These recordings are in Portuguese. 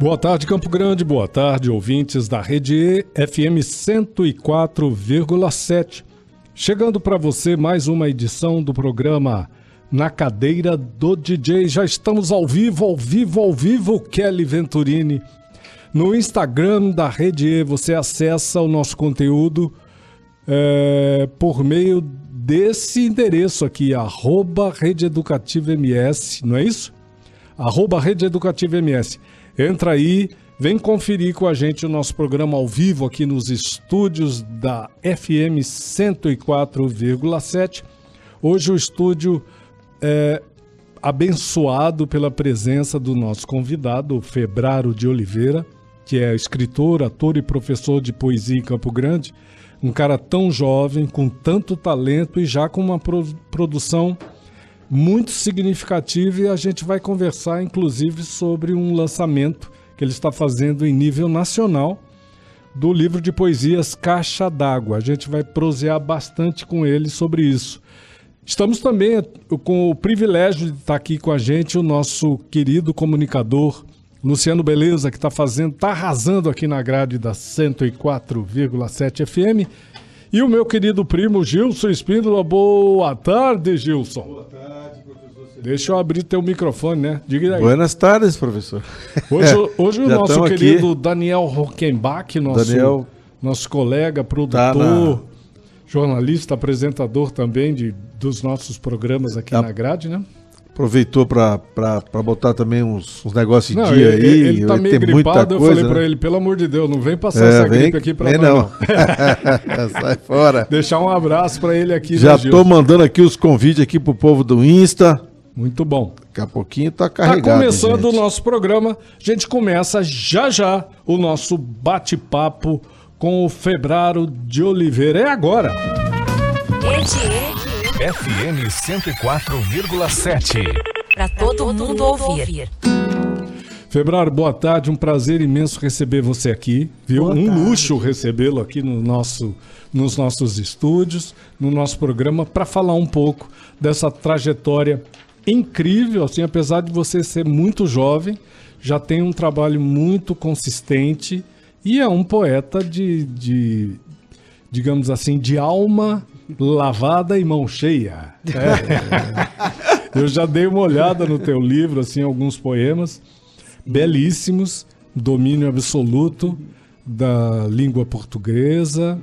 Boa tarde, Campo Grande. Boa tarde, ouvintes da Rede E, FM 104,7. Chegando para você mais uma edição do programa Na Cadeira do DJ. Já estamos ao vivo, ao vivo, ao vivo, Kelly Venturini. No Instagram da Rede E, você acessa o nosso conteúdo é, por meio desse endereço aqui, arroba Rede Educativa MS, não é isso? Arroba Rede Educativa MS. Entra aí, vem conferir com a gente o nosso programa ao vivo aqui nos estúdios da FM 104,7. Hoje o estúdio é abençoado pela presença do nosso convidado, Febraro de Oliveira, que é escritor, ator e professor de poesia em Campo Grande. Um cara tão jovem, com tanto talento e já com uma produção muito significativo e a gente vai conversar inclusive sobre um lançamento que ele está fazendo em nível nacional do livro de poesias Caixa d'Água. A gente vai prosear bastante com ele sobre isso. Estamos também com o privilégio de estar aqui com a gente o nosso querido comunicador Luciano Beleza, que está fazendo, está arrasando aqui na grade da 104,7 FM. E o meu querido primo Gilson Espíndola. Boa tarde, Gilson. Boa tarde. Deixa eu abrir teu microfone, né? Diga aí. Buenas tardes, professor. Hoje, hoje o nosso querido aqui. Daniel Rockenbach, nosso, Daniel nosso colega, produtor, tá na... jornalista, apresentador também de, dos nossos programas aqui tá. na grade, né? Aproveitou para botar também uns, uns negócios em dia ele, aí. Ele tá meio gripado, coisa, eu falei né? para ele, pelo amor de Deus, não vem passar é, essa vem, gripe aqui para nós. Não. não. Sai fora. Deixar um abraço para ele aqui. Já né, tô mandando aqui os convites aqui pro povo do Insta. Muito bom. Daqui a pouquinho tá carregado. Tá começando gente. o nosso programa. A gente começa já já o nosso bate-papo com o Febraro de Oliveira. É agora. FM 104,7. Para todo mundo ouvir. Febraro, boa tarde. Um prazer imenso receber você aqui. Viu? Boa um tarde. luxo recebê-lo aqui no nosso, nos nossos estúdios, no nosso programa, para falar um pouco dessa trajetória incrível, assim, apesar de você ser muito jovem, já tem um trabalho muito consistente e é um poeta de, de digamos assim, de alma lavada e mão cheia. É. Eu já dei uma olhada no teu livro, assim, alguns poemas belíssimos, domínio absoluto da língua portuguesa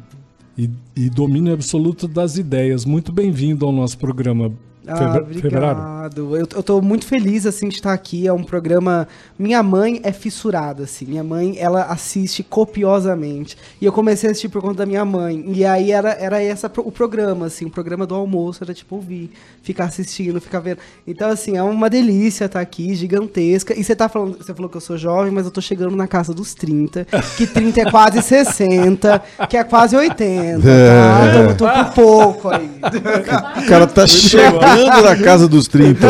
e, e domínio absoluto das ideias. Muito bem-vindo ao nosso programa. Ah, obrigado. Eu, eu tô muito feliz, assim, de estar aqui. É um programa... Minha mãe é fissurada, assim. Minha mãe, ela assiste copiosamente. E eu comecei a assistir por conta da minha mãe. E aí era, era essa o programa, assim. O programa do almoço era, tipo, ouvir. Ficar assistindo, ficar vendo. Então, assim, é uma delícia estar aqui, gigantesca. E você tá falando... Você falou que eu sou jovem, mas eu tô chegando na casa dos 30. Que 30 é quase 60. Que é quase 80, tá? É. Tô, tô por pouco aí. O cara tá chegando chegando na casa dos 30.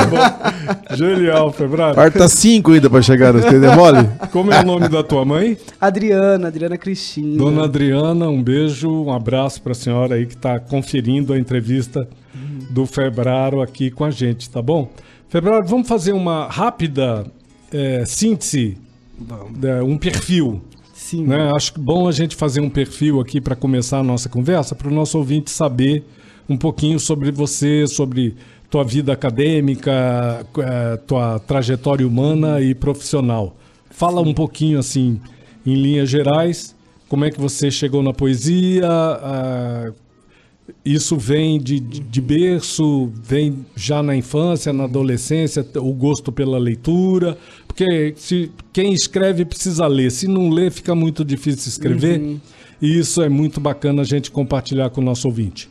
Genial, Febrado. Falta 5 ainda pra chegar, no é mole? Como é o nome da tua mãe? Adriana, Adriana Cristina. Dona Adriana, um beijo, um abraço pra senhora aí que tá conferindo a entrevista do Febraro aqui com a gente, tá bom? Febraro, vamos fazer uma rápida é, síntese, é, um perfil. Sim. Né? Acho bom a gente fazer um perfil aqui para começar a nossa conversa, para o nosso ouvinte saber um pouquinho sobre você, sobre tua vida acadêmica, é, tua trajetória humana e profissional. Fala um pouquinho assim, em linhas gerais, como é que você chegou na poesia? Isso vem de, de, berço, vem já na infância, na adolescência, o gosto pela leitura, porque se quem escreve precisa ler, se não ler fica muito difícil escrever. Uhum. E isso é muito bacana a gente compartilhar com o nosso ouvinte.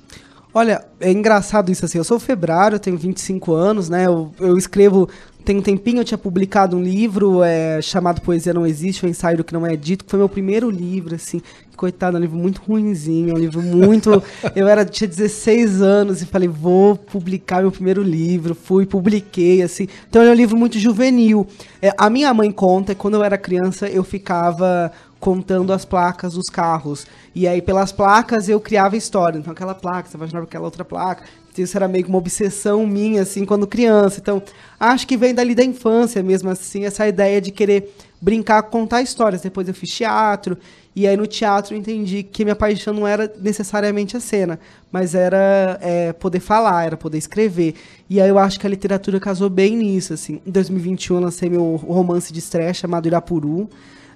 Olha, é engraçado isso assim. Eu sou febrário, tenho 25 anos, né? Eu, eu escrevo tem um tempinho eu tinha publicado um livro é, chamado Poesia Não Existe, o ensaio do que não é dito, que foi meu primeiro livro, assim. Coitado, é um livro muito ruinzinho, é um livro muito. eu era, tinha 16 anos e falei, vou publicar meu primeiro livro. Fui, publiquei, assim. Então é um livro muito juvenil. É, a minha mãe conta que quando eu era criança eu ficava contando as placas dos carros. E aí, pelas placas, eu criava história. Então, aquela placa, você imaginava aquela outra placa. Isso era meio que uma obsessão minha, assim, quando criança. Então, acho que vem dali da infância mesmo, assim, essa ideia de querer brincar, contar histórias. Depois eu fiz teatro, e aí no teatro eu entendi que minha paixão não era necessariamente a cena, mas era é, poder falar, era poder escrever. E aí eu acho que a literatura casou bem nisso, assim. Em 2021 eu lancei meu romance de estreia chamado Irapuru,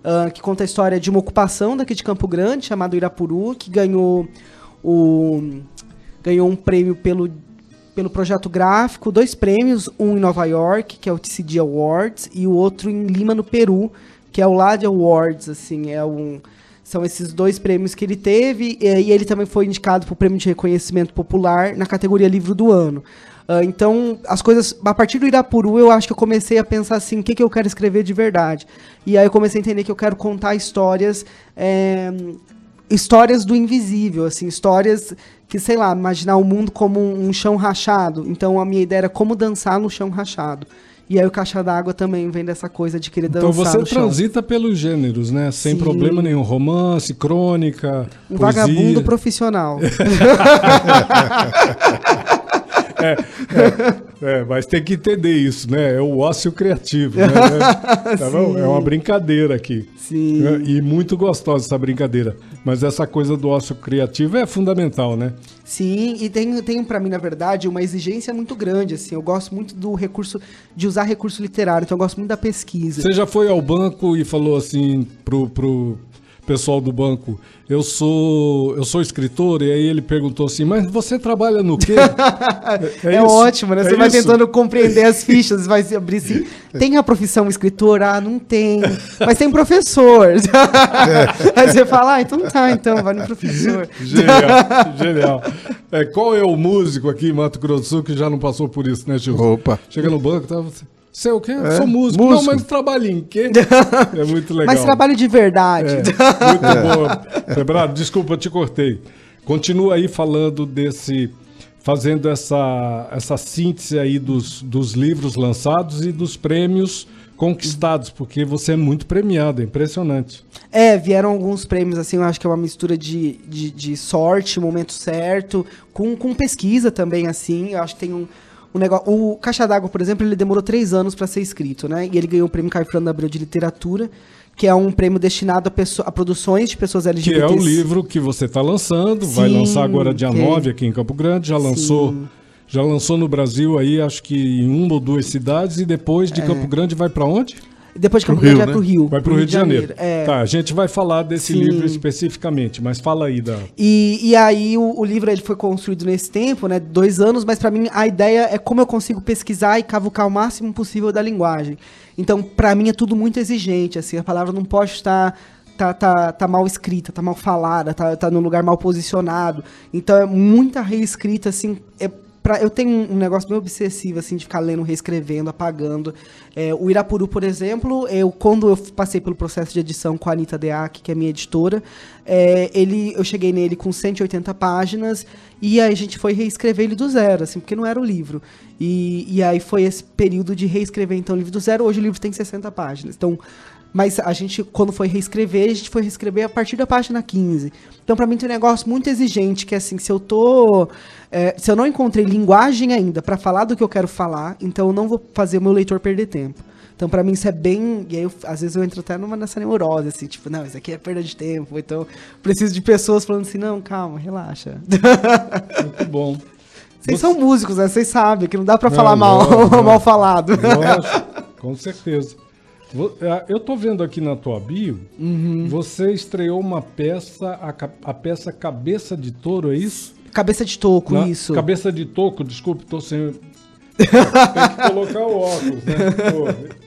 uh, que conta a história de uma ocupação daqui de Campo Grande, chamado Irapuru, que ganhou o ganhou um prêmio pelo, pelo projeto gráfico, dois prêmios, um em Nova York, que é o TCD Awards, e o outro em Lima, no Peru, que é o LAD Awards, assim, é um... São esses dois prêmios que ele teve, e ele também foi indicado para o Prêmio de Reconhecimento Popular na categoria Livro do Ano. Uh, então, as coisas. A partir do Irapuru, eu acho que eu comecei a pensar assim: o que, que eu quero escrever de verdade? E aí eu comecei a entender que eu quero contar histórias. É, histórias do invisível, assim, histórias que, sei lá, imaginar o mundo como um, um, chão rachado. Então a minha ideia era como dançar no chão rachado. E aí o Caixa d'Água também vem dessa coisa de querer então dançar Então você transita pelos gêneros, né? Sem Sim. problema nenhum. Romance, crônica, Um poesia. vagabundo profissional. é, é, é, mas tem que entender isso, né? É o ócio criativo, né? tá bom? É uma brincadeira aqui. Sim. É, e muito gostosa essa brincadeira. Mas essa coisa do ócio criativo é fundamental, né? Sim, e tem, tem para mim, na verdade, uma exigência muito grande, assim. Eu gosto muito do recurso, de usar recurso literário, então eu gosto muito da pesquisa. Você já foi ao banco e falou assim pro, pro pessoal do banco, eu sou eu sou escritor, e aí ele perguntou assim, mas você trabalha no quê? é, é, é ótimo, né? Você é vai isso? tentando compreender as fichas, vai se abrir assim, tem a profissão escritor? Ah, não tem, mas tem professor. aí você fala, ah, então tá, então, vai no professor. Genial, genial. É, qual é o músico aqui em Mato Grosso do Sul que já não passou por isso, né, Gil? Opa. Chega no banco, tá... Você é o quê? É? Sou músico. músico. Não, mas trabalha em quê? É muito legal. Mas trabalho de verdade. É, muito bom. Febrado, desculpa, eu te cortei. Continua aí falando desse. Fazendo essa, essa síntese aí dos, dos livros lançados e dos prêmios conquistados, porque você é muito premiado, é impressionante. É, vieram alguns prêmios, assim, eu acho que é uma mistura de, de, de sorte, momento certo, com, com pesquisa também, assim, eu acho que tem um o negócio. O Caixa d'Água, por exemplo, ele demorou três anos para ser escrito, né? E ele ganhou o prêmio Caio Fernando Abreu de Literatura, que é um prêmio destinado a, pessoa, a produções de pessoas LGBTs. Que é o livro que você está lançando, Sim, vai lançar agora dia que... 9 aqui em Campo Grande, já lançou. Sim. Já lançou no Brasil aí, acho que em uma ou duas cidades, e depois de é. Campo Grande vai para onde? Depois de Campo Grande vai né? pro Rio. Vai pro, Rio, Rio de Janeiro. Janeiro. É. Tá, a gente vai falar desse Sim. livro especificamente, mas fala aí da. E, e aí o, o, livro ele foi construído nesse tempo, né? Dois anos, mas para mim a ideia é como eu consigo pesquisar e cavucar o máximo possível da linguagem. Então, para mim é tudo muito exigente, assim, a palavra não pode estar tá, tá, tá mal escrita, tá mal falada, tá, tá num lugar mal posicionado. Então é muita reescrita, assim, é Pra, eu tenho um negócio meio obsessivo, assim, de ficar lendo, reescrevendo, apagando. É, o Irapuru, por exemplo, eu, quando eu passei pelo processo de edição com a Anitta Deac, que é minha editora, é, ele, eu cheguei nele com 180 páginas e aí a gente foi reescrever ele do zero, assim, porque não era o livro. E, e aí foi esse período de reescrever, então, o livro do zero. Hoje o livro tem 60 páginas. Então, mas a gente, quando foi reescrever, a gente foi reescrever a partir da página 15. Então, para mim, tem um negócio muito exigente, que é assim, se eu tô. É, se eu não encontrei linguagem ainda para falar do que eu quero falar, então eu não vou fazer o meu leitor perder tempo. Então, para mim, isso é bem. E aí, eu, às vezes, eu entro até numa nessa neurose, assim, tipo, não, isso aqui é perda de tempo. Então, preciso de pessoas falando assim, não, calma, relaxa. Muito bom. Vocês Você... são músicos, né? Vocês sabem que não dá para falar mal, não, mal falado. Com certeza. É, eu tô vendo aqui na tua bio, uhum. você estreou uma peça, a, a, peça Cabeça de Touro, é isso? Cabeça de Toco, na, isso. Cabeça de Toco, desculpe, tô sem. Tem que colocar o óculos, né? Pô.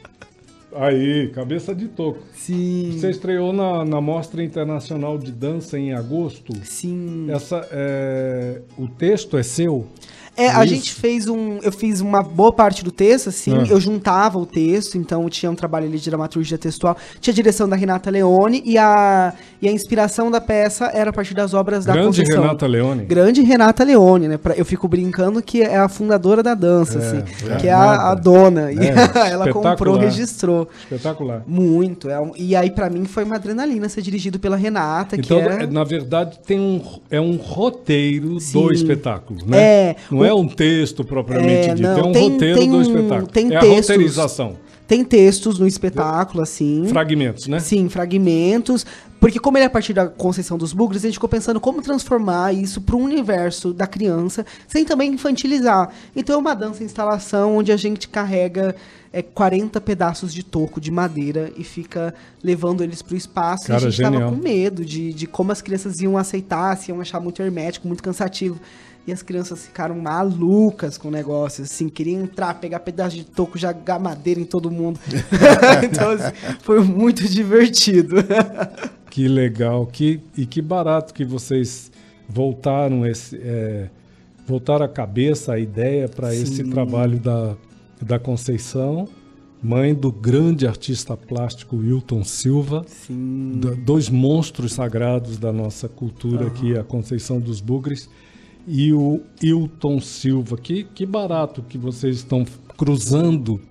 Aí, Cabeça de Toco. Sim. Você estreou na, na Mostra Internacional de Dança em agosto. Sim. Essa, é, o texto é seu? É, a Isso. gente fez um. Eu fiz uma boa parte do texto, assim. Ah. Eu juntava o texto, então tinha um trabalho ali de dramaturgia textual. Tinha a direção da Renata Leone e a, e a inspiração da peça era a partir das obras da Grande Conceição. Renata Leone. Grande Renata Leone, né? Pra- Eu fico brincando que é a fundadora da dança, É, assim. é que é a, a dona. E É, ela comprou, registrou. Espetacular. Muito. É um- e aí, pra mim, foi uma adrenalina ser dirigido pela Renata, Então, que é. na verdade, tem um, é um roteiro Sim. do espetáculo, né? É, não é o- um texto propriamente É, dito, não, é um tem- roteiro tem do espetáculo. tem é textos. a roteirização. Tem textos no espetáculo, assim. Fragmentos, né? Sim, fragmentos. Porque como ele é a partir da Conceição dos Bugres, a gente ficou pensando como transformar isso para um universo da criança, sem também infantilizar. Então é uma dança instalação onde a gente carrega é, 40 pedaços de toco de madeira e fica levando eles para o espaço. Cara, e a gente tava genial. com medo de, de como as crianças iam aceitar, se iam achar muito hermético, muito cansativo. E as crianças ficaram malucas com o negócio, assim, queriam entrar, pegar pedaço de toco, jogar madeira em todo mundo. então, assim, foi muito divertido. Que legal, que, e que barato que vocês voltaram esse, é, voltaram a cabeça, a ideia para esse trabalho da, da Conceição, mãe do grande artista plástico Wilton Silva, da- dois monstros sagrados da nossa cultura aqui, a Conceição dos Bugres e o Hilton Silva. Que, que barato que vocês estão cruzando,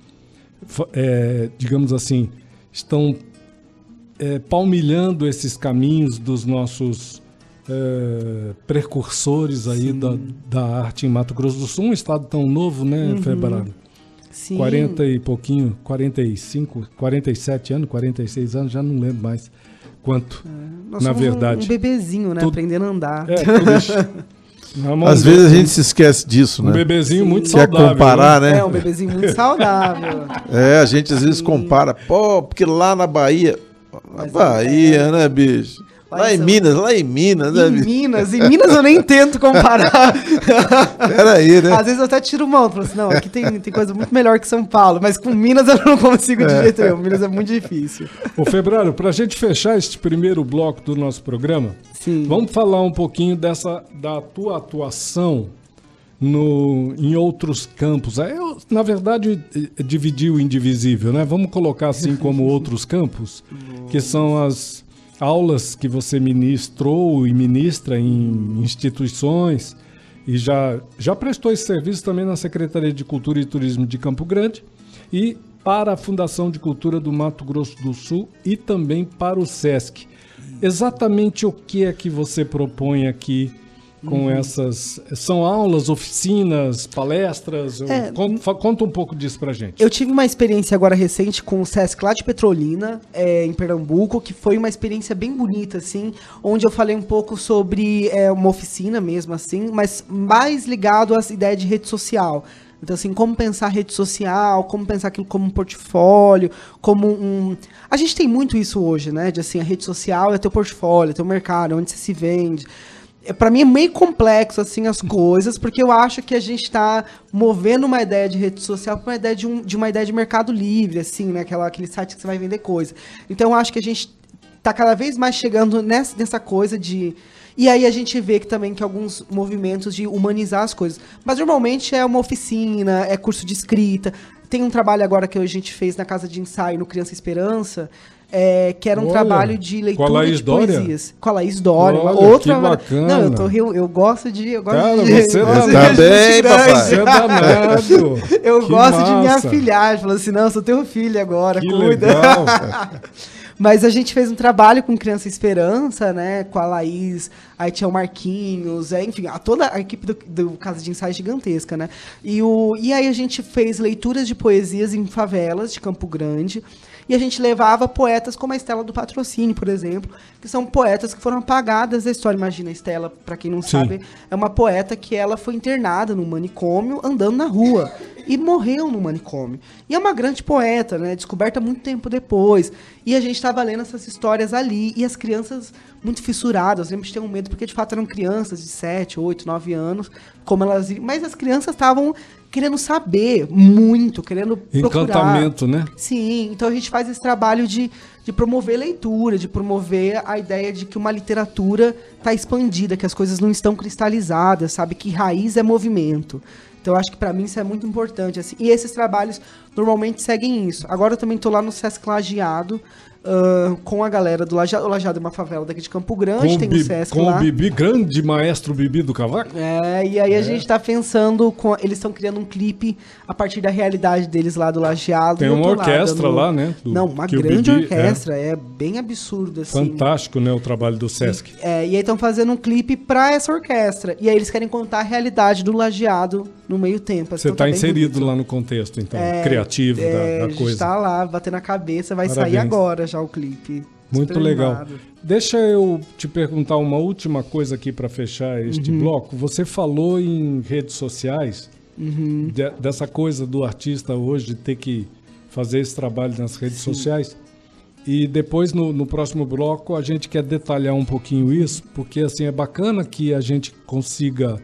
é, digamos assim, estão é, palmilhando esses caminhos dos nossos é, precursores aí da, da arte em Mato Grosso do Sul, um estado tão novo, né, Febraro? Sim. 40 e pouquinho, 45, 47 anos, 46 anos, já não lembro mais quanto. Nós na somos um- verdade. Um bebezinho, né? Tudo- Aprendendo a andar. É, Às vezes a gente se esquece disso, Um né? bebezinho muito Quer saudável. comparar, né? É, um bebezinho muito saudável. É, a gente às vezes compara, pô, porque lá na Bahia. Na Mas Bahia, né, bicho? Lá Lá em São- Minas, lá em Minas, né, Em bicho? Minas, em Minas eu nem tento comparar. Peraí, né? Às vezes eu até tiro mão, falo assim, não, aqui tem, tem coisa muito melhor que São Paulo, mas com Minas eu não consigo de jeito nenhum. Minas é muito difícil. Ô, Febraro, para a gente fechar este primeiro bloco do nosso programa, Sim. vamos falar um pouquinho dessa da tua atuação no, em outros campos. É, Eu, na verdade, eh, dividi o indivisível, né? Vamos colocar assim como outros campos, que são as aulas que você ministrou e ministra em instituições e já, já prestou esse serviço também na Secretaria de Cultura e Turismo de Campo Grande e para a Fundação de Cultura do Mato Grosso do Sul e também para o SESC. Exatamente o que é que você propõe aqui com essas. São aulas, oficinas, palestras? É, conta, conta um pouco disso pra gente. Eu tive uma experiência agora recente com o Sesc lá de Petrolina, é, em Pernambuco, que foi uma experiência bem bonita, assim, onde eu falei um pouco sobre é, uma oficina mesmo, assim, mas mais ligado às ideias de rede social. Então, assim, como pensar rede social, como pensar aquilo como um portfólio, como um... A gente tem muito isso hoje, né? De, assim, a rede social é teu portfólio, é teu mercado, é onde você se vende. É, Pra mim é meio complexo assim as coisas, porque eu acho que a gente tá movendo uma ideia de rede social para uma ideia de, um, de uma ideia de mercado livre, assim, né? Aquela, aquele site que você vai vender coisa. Então eu acho que a gente tá cada vez mais chegando nessa, nessa coisa de. E aí a gente vê que também que alguns movimentos de humanizar as coisas. Mas normalmente é uma oficina, é curso de escrita. Tem um trabalho agora que a gente fez na casa de ensaio no Criança Esperança. É, que era um Olha, trabalho de com a leitura Laís de Dória? poesias. Com a Laís Dória. Olha, outra que bacana. Não, eu, tô, eu, eu gosto de. Eu gosto Cara, de, você eu gosto tá de bem, gente papai. Você é danado. Eu Que gosto de me massa. afilhar. Falou assim: não, eu sou teu filho agora, Que cuida. legal. Mas a gente fez um trabalho com Criança Esperança, né? Com a Laís, aí tinha o Marquinhos, é, enfim, a, toda a equipe do, do Casa de Ensaio é gigantesca, né? E, o, e aí a gente fez leituras de poesias em favelas de Campo Grande. E a gente levava poetas como a Estela do Patrocínio, por exemplo, que são poetas que foram apagadas da história. Imagina, a Estela, para quem não Sim. sabe, é uma poeta que ela foi internada no manicômio, andando na rua. E morreu no manicômio. E é uma grande poeta, né? Descoberta muito tempo depois. E a gente estava tava lendo essas histórias ali. E as crianças muito fissuradas. Eu lembro de ter um medo, porque de fato eram crianças de 7, 8, 9 anos. Como elas. Mas as crianças estavam querendo saber muito, querendo procurar. Encantamento, né? Sim, então a gente faz esse trabalho de, de promover leitura, de promover a ideia de que uma literatura está expandida, que as coisas não estão cristalizadas, sabe? Que raiz é movimento. Então eu acho que para mim isso é muito importante. Assim. E esses trabalhos normalmente seguem isso. Agora eu também estou lá no Sesc Lajeado, uh, com a galera do Lajeado. O Lajeado é uma favela daqui de Campo Grande, Com, tem o Bi- Sesc com lá. o Bibi, grande maestro Bibi do Cavaco. É, e aí a gente tá pensando, com, eles estão criando um clipe a partir da realidade deles lá do Lajeado. Tem e uma orquestra dando- lá, né, do- Não, uma grande Bibi- orquestra, é. bem absurdo, assim. Fantástico, né? O trabalho do Sesc. É, e aí estão fazendo um clipe pra essa orquestra. E aí eles querem contar a realidade do lajeado no meio tempo. assim, Você então está bem inserido bonito. lá no contexto, então, É, criativo é, da, a da gente coisa. tá lá, batendo a cabeça, vai sair Parabéns. agora já o clipe. Muito legal. animado. Deixa eu te perguntar uma última coisa aqui para fechar este Uhum. bloco. Você falou em redes sociais, Uhum. de- dessa coisa do artista hoje ter que fazer esse trabalho nas redes sociais. E depois, no, no próximo bloco, a gente quer detalhar um pouquinho isso, porque assim é bacana que a gente consiga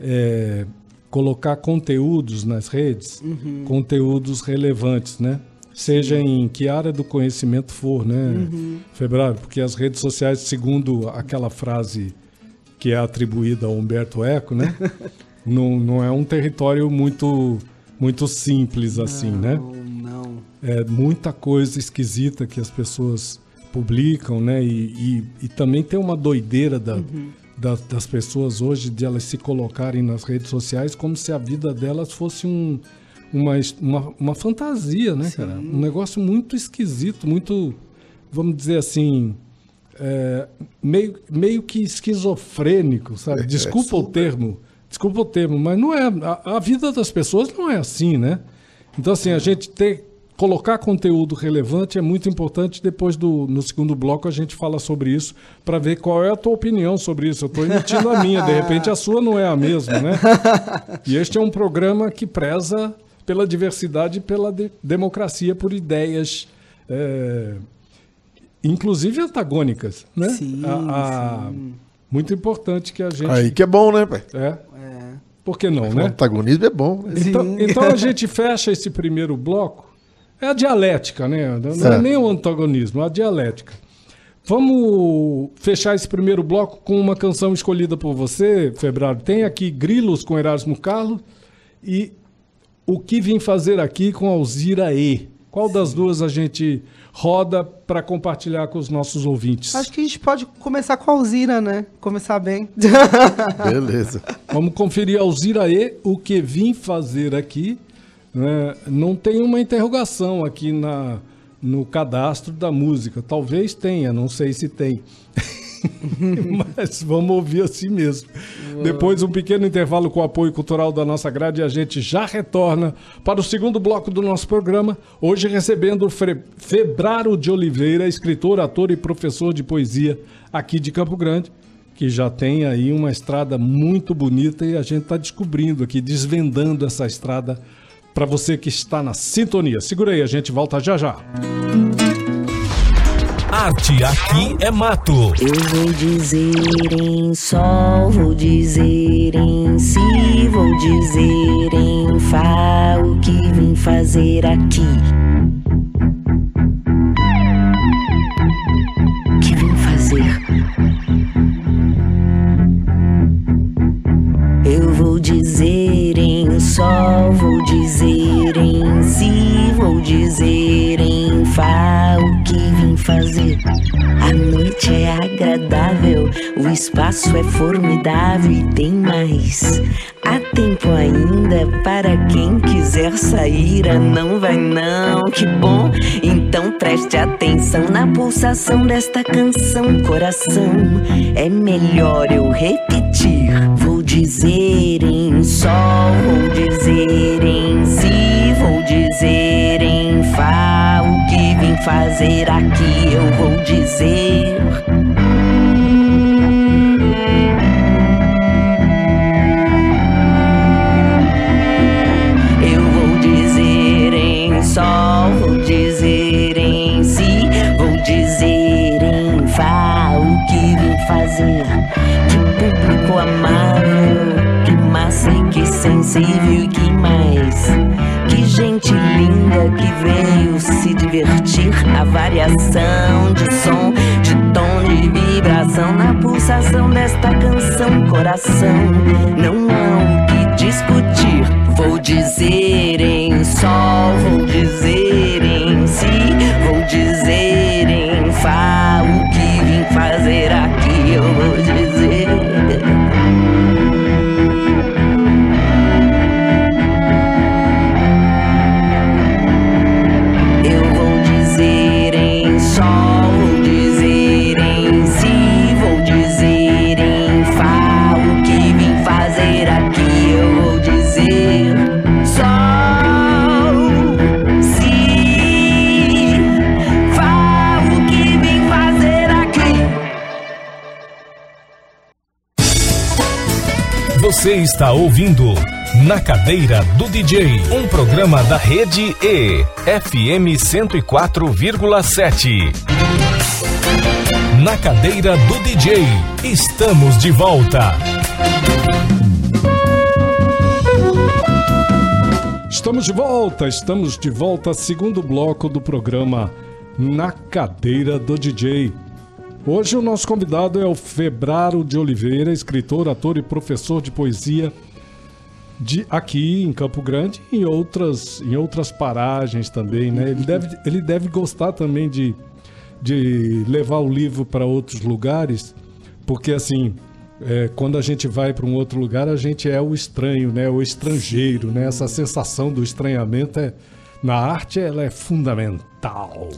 é, colocar conteúdos nas redes, Uhum. conteúdos relevantes, né? Seja em que área do conhecimento for, né, Uhum. Febrário? Porque as redes sociais, segundo aquela frase que é atribuída a Humberto Eco, né? não, não é um território muito, muito simples assim, né? Não, não. é muita coisa esquisita que as pessoas publicam, né? E, e, e também tem uma doideira da, da- das pessoas hoje de elas se colocarem nas redes sociais como se a vida delas fosse um, uma, uma, uma fantasia, né, cara? Um negócio muito esquisito, muito, vamos dizer assim, é, meio, meio que esquizofrênico, sabe? Desculpa o termo, desculpa o termo, mas não é. A, a vida das pessoas não é assim, né? Então, assim, a gente ter, colocar conteúdo relevante é muito importante. Depois do no segundo bloco a gente fala sobre isso para ver qual é a tua opinião sobre isso. Eu estou emitindo a minha, de repente a sua não é a mesma, né? E este é um programa que preza pela diversidade e pela de- democracia, por ideias. é, inclusive antagônicas, né? Sim, A- a- Muito importante que a gente. Aí que é bom, né, pai? É. É. Por que não, O né? antagonismo é bom. né? Então, Sim. então a gente fecha esse primeiro bloco. É a dialética, né? Não é Certo. nem o antagonismo, é a dialética. Vamos fechar esse primeiro bloco com uma canção escolhida por você, Febrário. Tem aqui Grilos com Erasmo Carlos e O que Vim Fazer Aqui com Alzira E. Qual das duas a gente roda para compartilhar com os nossos ouvintes? Acho que a gente pode começar com a Alzira, né? Começar bem. Beleza. Vamos conferir Alzira E, o que vim fazer aqui. Né? Não tem uma interrogação aqui na, no cadastro da música. Talvez tenha, não sei se tem. Mas vamos ouvir assim mesmo. Depois um pequeno intervalo com o apoio cultural da nossa grade e a gente já retorna para o segundo bloco do nosso programa. Hoje recebendo o Fre- Febraro de Oliveira, escritor, ator e professor de poesia aqui de Campo Grande que já tem aí uma estrada muito bonita e a gente está descobrindo aqui, desvendando essa estrada para você que está na sintonia. Segura aí, a gente volta já já. Arte aqui é mato. Eu vou dizer em sol, vou dizer em si, vou dizer em fá o que vim fazer aqui. Fazer. A noite é agradável, o espaço é formidável e tem mais. Há tempo ainda para quem quiser sair. Ah, não vai não, que bom. Então preste atenção na pulsação desta canção, coração. É melhor eu repetir. Vou dizer em sol, vou dizer em si, fazer aqui eu vou dizer. Eu vou dizer em sol, vou dizer em si, vou dizer em vá o que vou fazer. Que público amável, que massa e que sensível e que mais. Que veio se divertir na variação de som, de tom, de vibração, na pulsação desta canção, coração. Não há o que discutir. Vou dizer está ouvindo Na Cadeira do DJ, um programa da rede E, FM 104,7. Na Cadeira do DJ, estamos de volta. Estamos de volta, estamos de volta, segundo bloco do programa Na Cadeira do DJ. Hoje o nosso convidado é o Febraro de Oliveira, escritor, ator e professor de poesia de aqui em Campo Grande e em outras, em outras paragens também, né? Ele deve, ele deve gostar também de, de levar o livro para outros lugares, porque assim, é, quando a gente vai para um outro lugar, a gente é o estranho, né? O estrangeiro, né? Essa sensação do estranhamento é na arte ela é fundamental.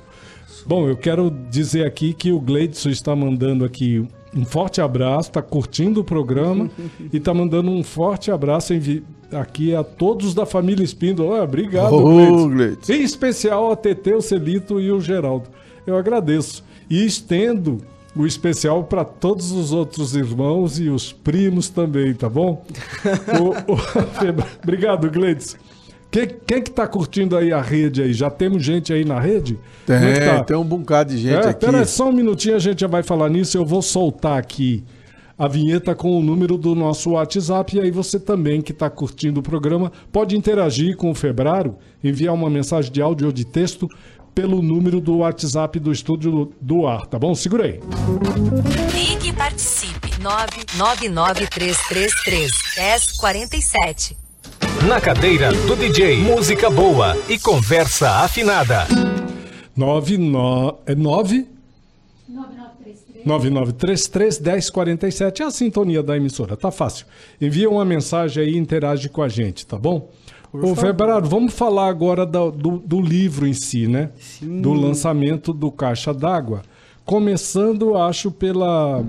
Bom, eu quero dizer aqui que o Gleidson está mandando aqui um forte abraço, está curtindo o programa e está mandando um forte abraço aqui a todos da família Espíndola. Obrigado, Gleidson. Gleidson. Em especial a TT, o Celito e o Geraldo. Eu agradeço. E estendo o especial para todos os outros irmãos e os primos também, tá bom? O- o- Obrigado, Gleidson. Quem, quem que tá curtindo aí a rede aí? Já temos gente aí na rede? É Tem, tá? tem um bocado de gente É, aqui. pera aí, só um minutinho, a gente já vai falar nisso. Eu vou soltar aqui a vinheta com o número do nosso WhatsApp. E aí você também que está curtindo o programa pode interagir com o Febraro, enviar uma mensagem de áudio ou de texto pelo número do WhatsApp do Estúdio do, Ar, tá bom? Segura aí. Ligue e participe. 999331047. Na Cadeira do DJ, música boa e conversa afinada. 99 é 9 99331047 é a sintonia da emissora, tá fácil. Envia uma mensagem aí e interage com a gente, tá bom? Ô, Febraro, vamos falar agora do, do, do livro em si, né? Do lançamento do Caixa d'Água. Começando, acho, pela,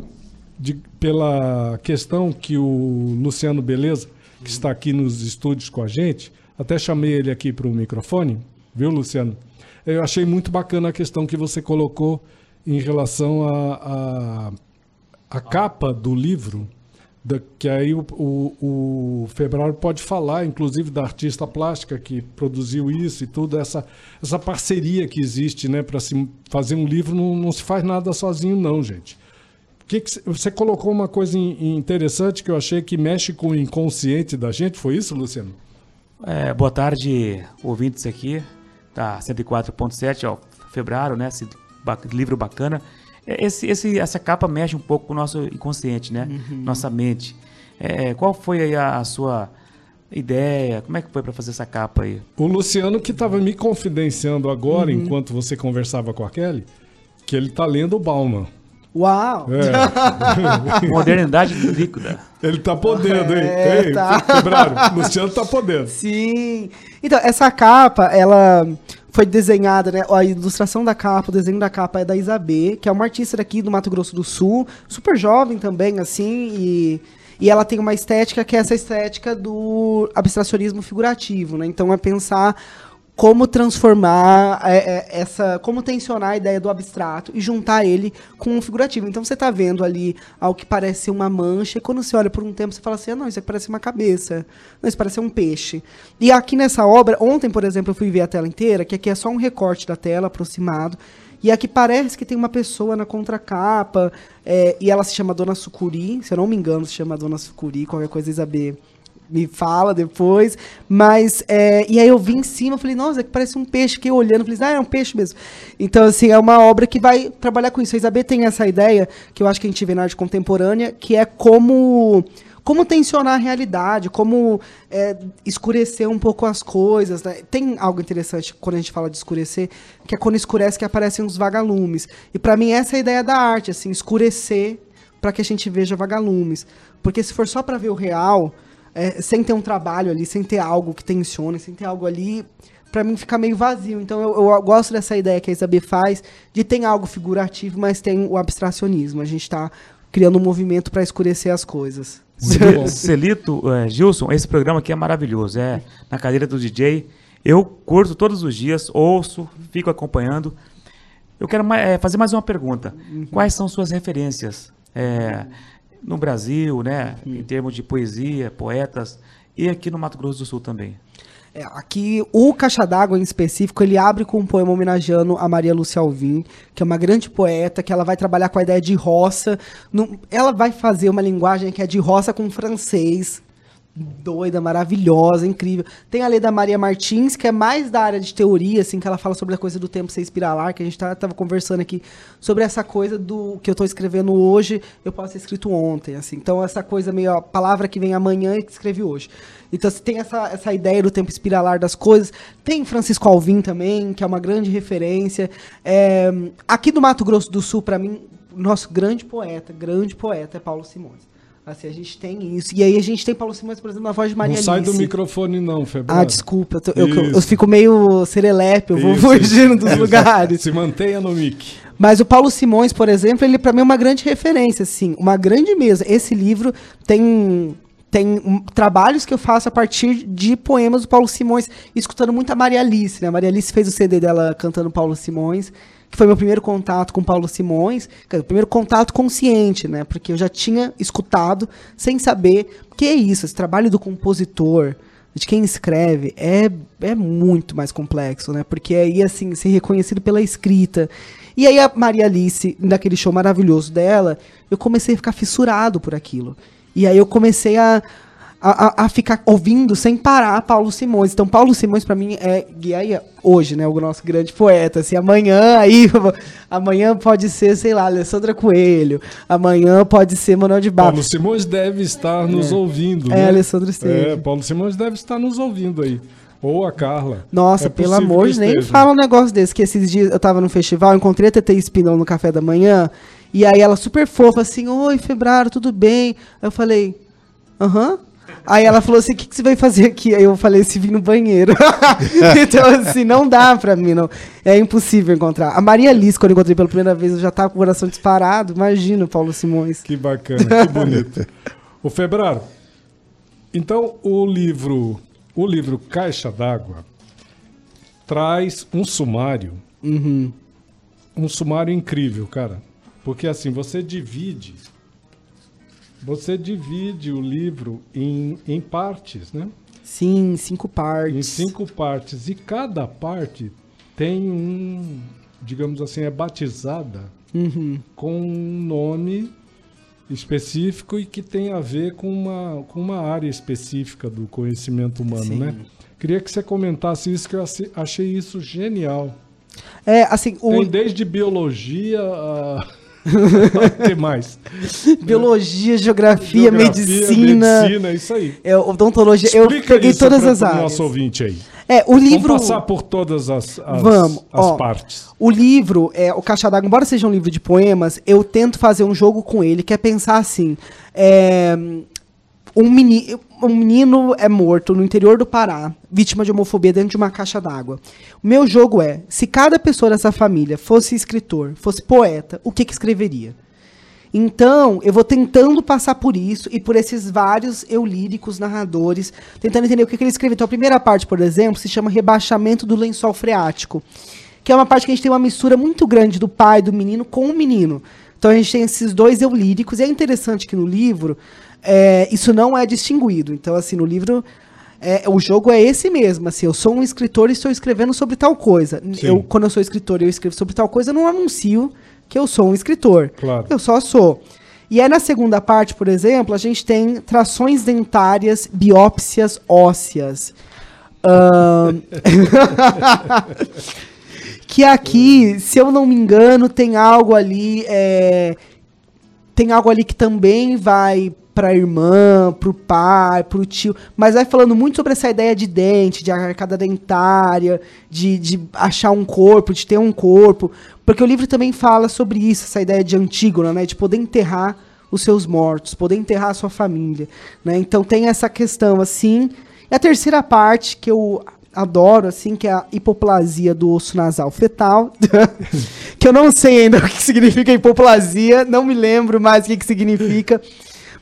de- pela questão que o Luciano Beleza, que está aqui nos estúdios com a gente, até chamei ele aqui para o microfone, viu, Luciano? Eu achei muito bacana a questão que você colocou em relação à a, a, capa do livro, da- que aí o, o, o Febraro pode falar, inclusive da artista plástica que produziu isso e tudo, essa, essa parceria que existe, né, para se fazer um livro, não, não se faz nada sozinho, não, gente. Que que cê- você colocou uma coisa in- interessante que eu achei que mexe com o inconsciente da gente, foi isso, Luciano? É, boa tarde, ouvintes aqui da 104.7, ó, Febraro, né? Esse ba- livro bacana. É, Esse, esse, essa capa mexe um pouco com o nosso inconsciente, né? Nossa mente. É, qual foi aí a, a sua ideia? Como é que foi para fazer essa capa aí? O Luciano que estava me confidenciando agora, enquanto você conversava com a Kelly, que ele tá lendo o Bauman. Uau! É, Modernidade líquida. ele tá podendo, hein? É, Ei, tá. Febraro, Luciano tá podendo. Sim. Então, essa capa, ela foi desenhada, né? A ilustração da capa, o desenho da capa é da Isabê, que é uma artista daqui do Mato Grosso do Sul, super jovem também, assim, e, e ela tem uma estética que é essa estética do abstracionismo figurativo, né? Então é pensar como transformar é, é, essa, como tensionar a ideia do abstrato e juntar ele com o figurativo. Então você está vendo ali algo que parece uma mancha e quando você olha por um tempo você fala assim, ah, não, isso aqui parece uma cabeça, não, isso parece um peixe. E aqui nessa obra, ontem, por exemplo, eu fui ver a tela inteira, que aqui é só um recorte da tela aproximado, E aqui parece que tem uma pessoa na contracapa, é, e ela se chama Dona Sucuri, se eu não me engano, se chama Dona Sucuri, qualquer coisa Isabê me fala depois, mas, é, e aí eu vi em cima, falei, nossa, é que parece um peixe, fiquei olhando, falei, ah, é um peixe mesmo. Então, assim, é uma obra que vai trabalhar com isso. A Isabê tem essa ideia, que eu acho que a gente vê na arte contemporânea, que é como como tensionar a realidade, como é, escurecer um pouco as coisas. Né? Tem algo interessante quando a gente fala de escurecer, que é quando escurece que aparecem os vagalumes. E para mim essa é a ideia da arte, assim, escurecer para que a gente veja vagalumes. Porque se for só para ver o real, é, sem ter um trabalho ali, sem ter algo que tensione, sem ter algo ali, para mim fica meio vazio. Então eu, eu, gosto dessa ideia que a Isabel faz de ter algo figurativo, mas tem o abstracionismo. A gente está criando um movimento para escurecer as coisas. Celito, é, Gilson, esse programa aqui é maravilhoso. É na cadeira do DJ. Eu curto todos os dias, ouço, fico acompanhando. Eu quero é, fazer mais uma pergunta. Uhum. Quais são suas referências é, no Brasil, né, uhum. em termos de poesia, poetas, e aqui no Mato Grosso do Sul também? É, aqui, o Caixa d'Água em específico, ele abre com um poema homenageando a Maria Lúcia Alvim, que é uma grande poeta, que ela vai trabalhar com a ideia de roça. No, ela vai fazer uma linguagem que é de roça com francês, doida, maravilhosa, incrível. Tem a lei da Maria Martins, que é mais da área de teoria, assim, que ela fala sobre a coisa do tempo ser espiralar, que a gente tá, tava conversando aqui sobre essa coisa do que eu estou escrevendo hoje, eu posso ter escrito ontem, assim. Então essa coisa meio a palavra que vem amanhã e que escrevi hoje. Então você tem essa, essa ideia do tempo espiralar das coisas. Tem Francisco Alvim também, que é uma grande referência. É, aqui do Mato Grosso do Sul, para mim, nosso grande poeta, grande poeta é Paulo Simões. Assim, a gente tem isso. E aí a gente tem Paulo Simões, por exemplo, na voz de Maria Não sai do microfone não, Febrão. Ah, desculpa. Eu, tô, eu, eu, fico meio serelepe, eu vou isso, fugindo dos lugares. Se mantenha no mic. Mas o Paulo Simões, por exemplo, ele para mim é uma grande referência, assim. Uma grande mesa. Esse livro tem tem um, trabalhos que eu faço a partir de poemas do Paulo Simões, escutando muito a Maria Alice, né? A Maria Alice fez o CD dela cantando Paulo Simões que foi meu primeiro contato com Paulo Simões, o primeiro contato consciente, né? Porque eu já tinha escutado sem saber o que é isso, esse trabalho do compositor, de quem escreve, é, é muito mais complexo, né? Porque aí, assim, ser reconhecido pela escrita. E aí a Maria Alice, naquele show maravilhoso dela, eu comecei a ficar fissurado por aquilo. E aí eu comecei a a, a, ficar ouvindo sem parar Paulo Simões. Então, Paulo Simões, para mim, é guia hoje, né? O nosso grande poeta. Assim, amanhã, aí, amanhã pode ser, sei lá, Alessandra Coelho. Amanhã pode ser Manuel de Barros. Paulo Simões deve estar nos é. ouvindo. É, né? Alessandro Esteves. É, Paulo Simões deve estar nos ouvindo aí. Ou a Carla. Nossa, é pelo amor de nem fala um negócio desse. Que esses dias eu tava no festival, encontrei a TT Espinão no café da manhã. E aí ela super fofa, assim, oi, Febraro, tudo bem? Eu falei, aham. Uh -huh. Aí ela falou assim: o que, que você vai fazer aqui? Aí eu falei: se vir no banheiro. então, assim, não dá pra mim, não. É impossível encontrar. A Maria Alice, quando eu encontrei pela primeira vez, eu já tava com o coração disparado. Imagina o Paulo Simões. Que bacana, que bonito. o Febrar, então o livro, o livro Caixa d'Água traz um sumário. Uhum. Um sumário incrível, cara. Porque assim, você divide você divide o livro em, em partes, né? Sim, cinco partes. Em cinco partes. E cada parte tem um, digamos assim, é batizada uhum. com um nome específico e que tem a ver com uma, com uma área específica do conhecimento humano, Sim. né? Queria que você comentasse isso, que eu achei isso genial. É, assim, o... Tem desde biologia a que mais? Biologia, geografia, geografia medicina. Medicina, isso aí. É, odontologia. Explica eu peguei todas as áreas. nosso ouvinte aí. É, o livro. Vamos passar por todas as, as, Vamos, as ó, partes. O livro, é, o Caixa d'Água, embora seja um livro de poemas, eu tento fazer um jogo com ele, que é pensar assim. É, um, meni, um menino é morto no interior do Pará, vítima de homofobia dentro de uma caixa d'água. O meu jogo é: se cada pessoa dessa família fosse escritor, fosse poeta, o que, que escreveria? Então, eu vou tentando passar por isso e por esses vários eu líricos, narradores, tentando entender o que, que ele escreveu. Então, a primeira parte, por exemplo, se chama Rebaixamento do Lençol Freático, que é uma parte que a gente tem uma mistura muito grande do pai do menino com o menino. Então, a gente tem esses dois eu líricos, e é interessante que no livro é, isso não é distinguido. Então, assim, no livro É, o jogo é esse mesmo, assim, eu sou um escritor e estou escrevendo sobre tal coisa. Eu, quando eu sou escritor e eu escrevo sobre tal coisa, eu não anuncio que eu sou um escritor. Claro. Eu só sou. E aí na segunda parte, por exemplo, a gente tem trações dentárias, biópsias ósseas. Ahn, que aqui, se eu não me engano, tem algo ali. é, tem algo ali que também vai pra irmã, pro pai, pro tio, mas vai falando muito sobre essa ideia de dente, de arcada dentária, de, de achar um corpo, de ter um corpo, porque o livro também fala sobre isso, essa ideia de Antígona, né, de poder enterrar os seus mortos, poder enterrar a sua família, né? Então tem essa questão assim. E a terceira parte que eu adoro, assim, que é a hipoplasia do osso nasal fetal, que eu não sei ainda o que significa hipoplasia, não me lembro mais o que, que significa,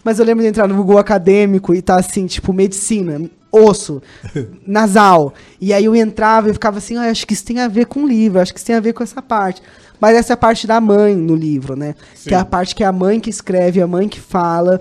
mas eu lembro de entrar no Google acadêmico e tá assim, tipo, medicina, osso, nasal. E aí eu entrava e ficava assim, ah, acho que isso tem a ver com o livro, acho que isso tem a ver com essa parte. Mas essa é a parte da mãe no livro, né? Que é a parte que é a mãe que escreve, a mãe que fala.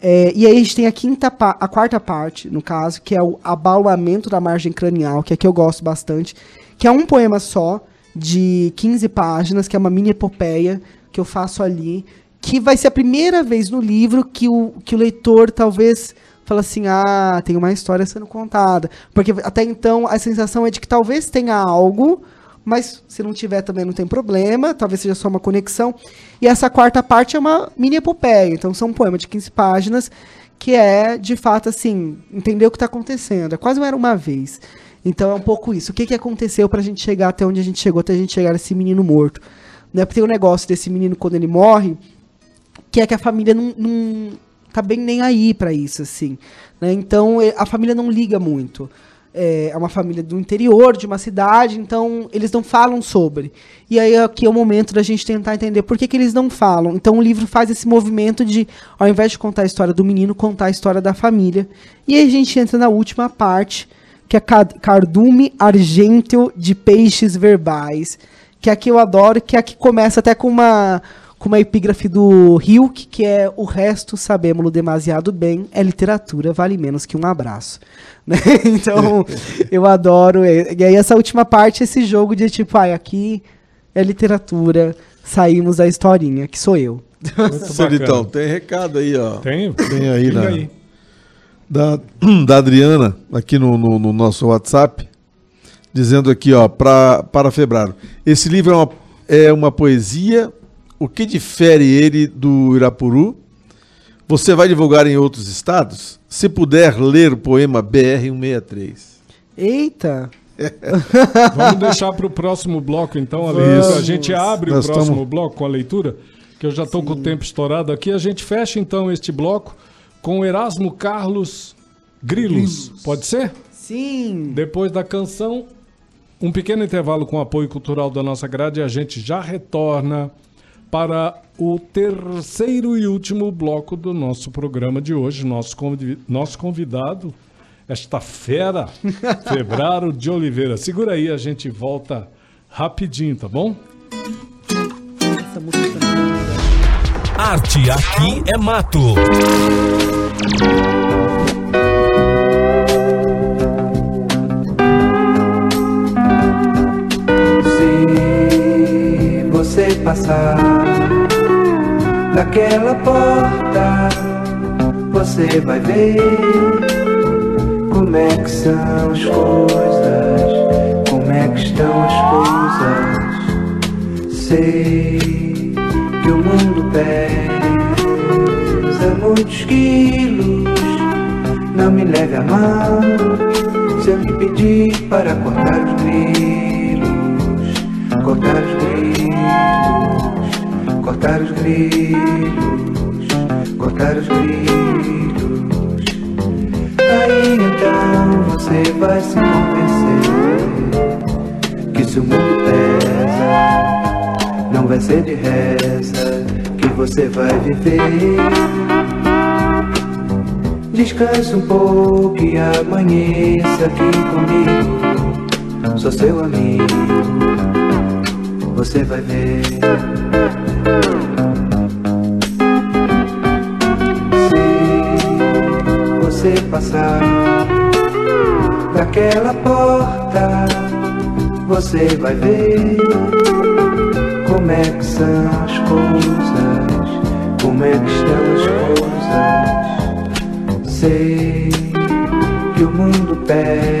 É, e aí a gente tem a quinta a quarta parte, no caso, que é o abaulamento da margem cranial, que é que eu gosto bastante, que é um poema só, de 15 páginas, que é uma mini epopeia que eu faço ali, que vai ser a primeira vez no livro que o, que o leitor talvez fala assim, ah, tem uma história sendo contada. Porque até então a sensação é de que talvez tenha algo, mas se não tiver também não tem problema, talvez seja só uma conexão. E essa quarta parte é uma mini epopeia, então são um poema de 15 páginas, que é, de fato, assim, entender o que está acontecendo. É quase um era uma vez. Então é um pouco isso. O que, que aconteceu para a gente chegar até onde a gente chegou, até a gente chegar nesse menino morto. Né? Porque tem um negócio desse menino quando ele morre, que é que a família não, não tá bem nem aí para isso, assim. Né? Então a família não liga muito. É é uma família do interior, de uma cidade, então eles não falam sobre. E aí aqui é o momento da gente tentar entender por que, que eles não falam. Então o livro faz esse movimento de, ao invés de contar a história do menino, contar a história da família. E aí a gente entra na última parte, que é Ca- Cardume Argênteo de Peixes Verbais, que é a que eu adoro, que é a que começa até com uma, com uma epígrafe do Hilke, que é o resto sabemos demasiado bem, é literatura, vale menos que um abraço. Né? Então, eu adoro. E aí essa última parte, esse jogo de tipo, ai, aqui é literatura, saímos da historinha, que sou eu. Bacana. tem recado aí, ó. Tem? Tem aí, né? aí. Da, da Adriana, aqui no, no, no nosso WhatsApp, dizendo aqui, ó, pra, para Febraro. Esse livro é uma, é uma poesia. O que difere ele do Irapuru? Você vai divulgar em outros estados? Se puder ler o poema BR-163. Eita! Vamos deixar para o próximo bloco, então, a Vamos. leitura. A gente abre Nós o próximo estamos- bloco com a leitura, que eu já estou com o tempo estourado aqui. A gente fecha, então, este bloco com Erasmo Carlos Grilos. Pode ser? Sim! Depois da canção, um pequeno intervalo com apoio cultural da nossa grade e a gente já retorna para o terceiro e último bloco do nosso programa de hoje. Nosso, convi- nosso convidado, esta fera, Febraro de Oliveira. Segura aí, a gente volta rapidinho, tá bom? Também. Arte aqui é mato. Passar. Daquela porta, você vai ver como é que são as coisas, como é que estão as coisas. Sei que o mundo pesa muitos quilos, não me leve a mal se eu lhe pedir para cortar os grilos, cortar os grilos, cortar os grilos, cortar os grilos. Aí então você vai se convencer que se o mundo pesa, não vai ser de reza que você vai viver. Descanse um pouco e amanheça aqui comigo. Sou seu amigo, você vai ver. Se você passar Abra aquela porta, você vai ver como é que são as coisas, como é que estão as coisas. Sei que o mundo quilos,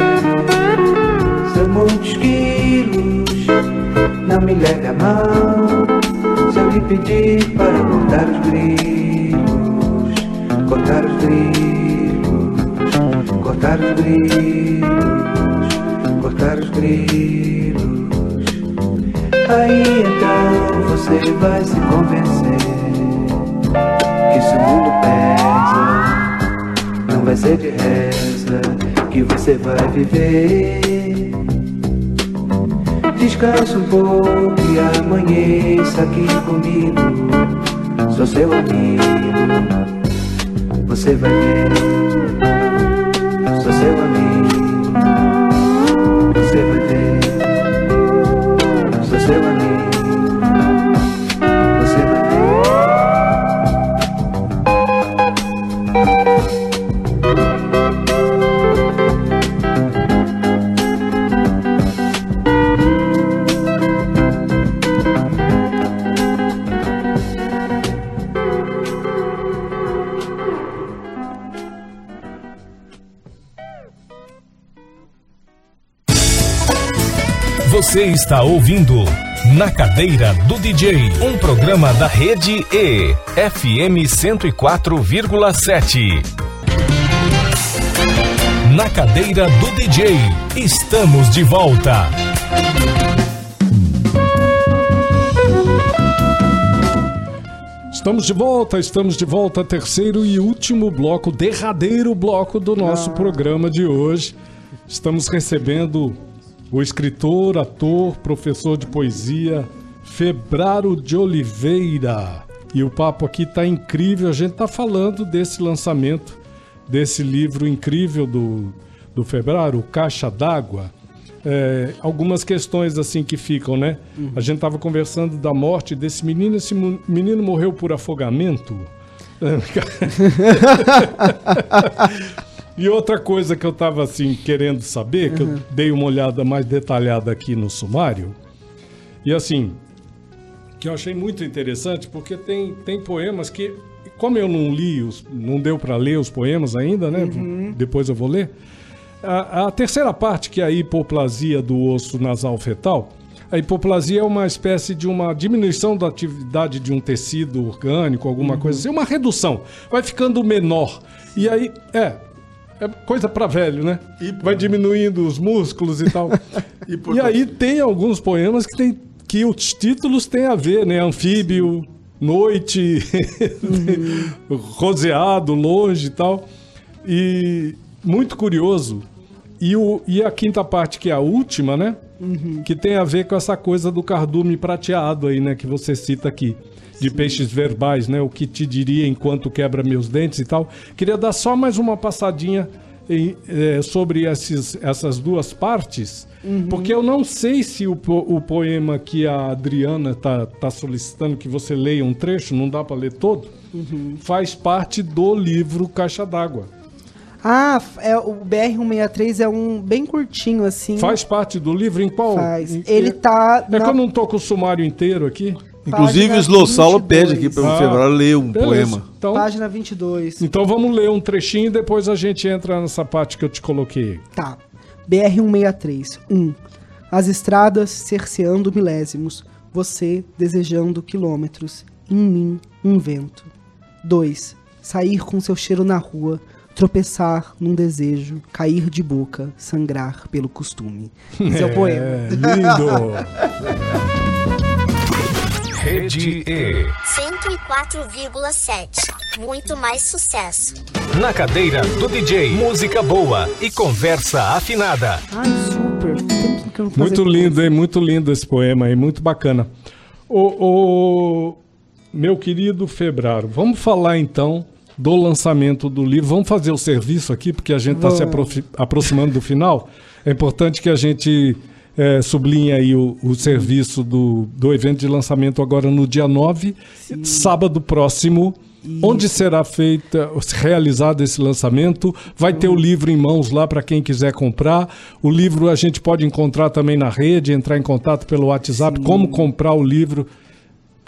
não me leve a mão se eu lhe pedir para cortar os grilos, cortar os grilos, cortar os grilos, cortar os grilos. Aí então você vai se convencer que se o mundo pesa, não vai ser de reza que você vai viver. Descansa um pouco e amanheça aqui comigo. Sou seu amigo, você vai ver. Sou seu amigo, você vai ver. Sou seu amigo, Você está ouvindo Na Cadeira do DJ, um programa da Rede E, FM 104,7. Na Cadeira do DJ, estamos de volta. Estamos de volta, estamos de volta, terceiro e último bloco, derradeiro bloco do nosso programa de hoje. Estamos recebendo o escritor, ator, professor de poesia, Febraro de Oliveira. E o papo aqui tá incrível, a gente tá falando desse lançamento, desse livro incrível do, do Febraro, Caixa d'Água. É, algumas questões assim que ficam, né? A gente tava conversando da morte desse menino, esse menino morreu por afogamento. E outra coisa que eu tava assim querendo saber, que eu dei uma olhada mais detalhada aqui no sumário, e assim, que eu achei muito interessante, porque tem, tem poemas que, como eu não li, os, não deu para ler os poemas ainda, né? Depois eu vou ler. A, a terceira parte, que é a hipoplasia do osso nasal fetal, a hipoplasia é uma espécie de uma diminuição da atividade de um tecido orgânico, alguma coisa assim, uma redução. Vai ficando menor. E aí, é, é coisa para velho, né? Vai diminuindo os músculos e tal. e aí tem alguns poemas que, tem, que os títulos têm a ver, né? Anfíbio, noite, roseado, longe e tal. E muito curioso. E, o, e a quinta parte, que é a última, né? Que tem a ver com essa coisa do cardume prateado aí, né? Que você cita aqui. De peixes verbais, né? O que te diria enquanto quebra meus dentes e tal. Queria dar só mais uma passadinha em, eh, sobre esses, essas duas partes, porque eu não sei se o, o poema que a Adriana tá, tá solicitando que você leia um trecho, não dá para ler todo, faz parte do livro Caixa d'Água. Ah, é, o BR-163 é um bem curtinho, assim. Faz parte do livro em qual? Faz. em- Ele tá. É na- que eu não tô com o sumário inteiro aqui. Inclusive, o Slow Saulo 22. pede aqui para o Ah, Febral ler um Beleza. poema. Então, Página 22. então vamos ler um trechinho e depois a gente entra nessa parte que eu te coloquei. Tá. BR-163. 1. As estradas cerceando milésimos. Você desejando quilômetros. Em mim, um vento. 2. Sair com seu cheiro na rua. Tropeçar num desejo. Cair de boca. Sangrar pelo costume. Esse é, o poema. É, lindo. Rede E. 104,7. Muito mais sucesso. Na cadeira do DJ, música boa e conversa afinada. Ai, super. Muito lindo, hein? Muito lindo esse poema aí, muito bacana. O, o- meu querido Febraro, vamos falar então do lançamento do livro. Vamos fazer o serviço aqui, porque a gente está se aproximando do final. É importante que a gente eh, sublinhe aí o, o serviço do, do evento de lançamento agora no dia 9, sábado próximo, Onde será feita, realizado esse lançamento? Vai ter o livro em mãos lá para quem quiser comprar. O livro a gente pode encontrar também na rede, entrar em contato pelo WhatsApp. Como comprar o livro?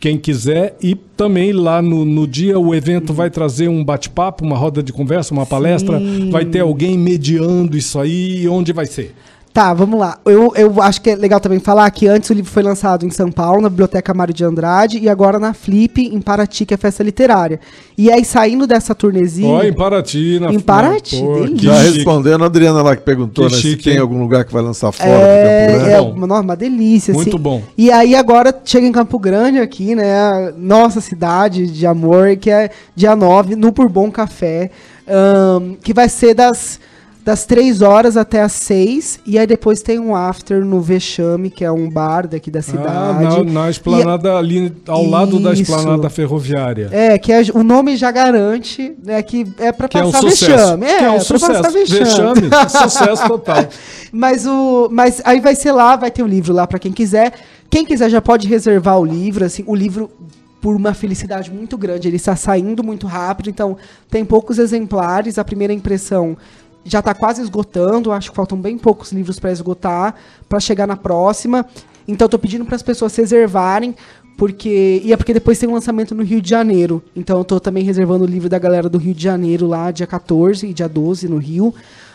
Quem quiser. E também lá no, no dia o evento vai trazer um bate-papo, uma roda de conversa, uma palestra. Vai ter alguém mediando isso aí. E onde vai ser? Tá, vamos lá. Eu, eu acho que é legal também falar que antes o livro foi lançado em São Paulo, na Biblioteca Mário de Andrade, e agora na Flip, em Paraty, que é festa literária. E aí, saindo dessa turnezinha. Ó, em Paraty. Na, Em Paraty, Pô, Já chique. respondendo a Adriana lá que perguntou Que né, se chique, tem hein? algum lugar que vai lançar fora É, do Campo é uma, nossa, uma delícia. Muito assim. bom. E aí agora chega em Campo Grande aqui, né? Nossa cidade de amor, que é dia 9, no Bourbon Café. ahn, que vai ser das, das 3 horas até as 6. E aí depois tem um after no Vexame, que é um bar daqui da Ah, cidade. na, na esplanada ali, ao lado da Isso. esplanada ferroviária. É, que é- o nome já garante, né, que é pra Que é um passar vexame. É, que é um pra sucesso. passar vexame. Vexame, sucesso total. Mas o, mas aí vai ser lá, vai ter o livro lá pra quem quiser. Quem quiser já pode reservar o livro, assim, o livro por uma felicidade muito grande, ele está saindo muito rápido, então tem poucos exemplares, a primeira impressão já está quase esgotando, acho que faltam bem poucos livros para esgotar, para chegar na próxima. Então tô pedindo para as pessoas reservarem, porque e é porque depois tem um lançamento no Rio de Janeiro. Então eu também reservando o livro da galera do Rio de Janeiro lá, dia 14 e dia 12 no Rio.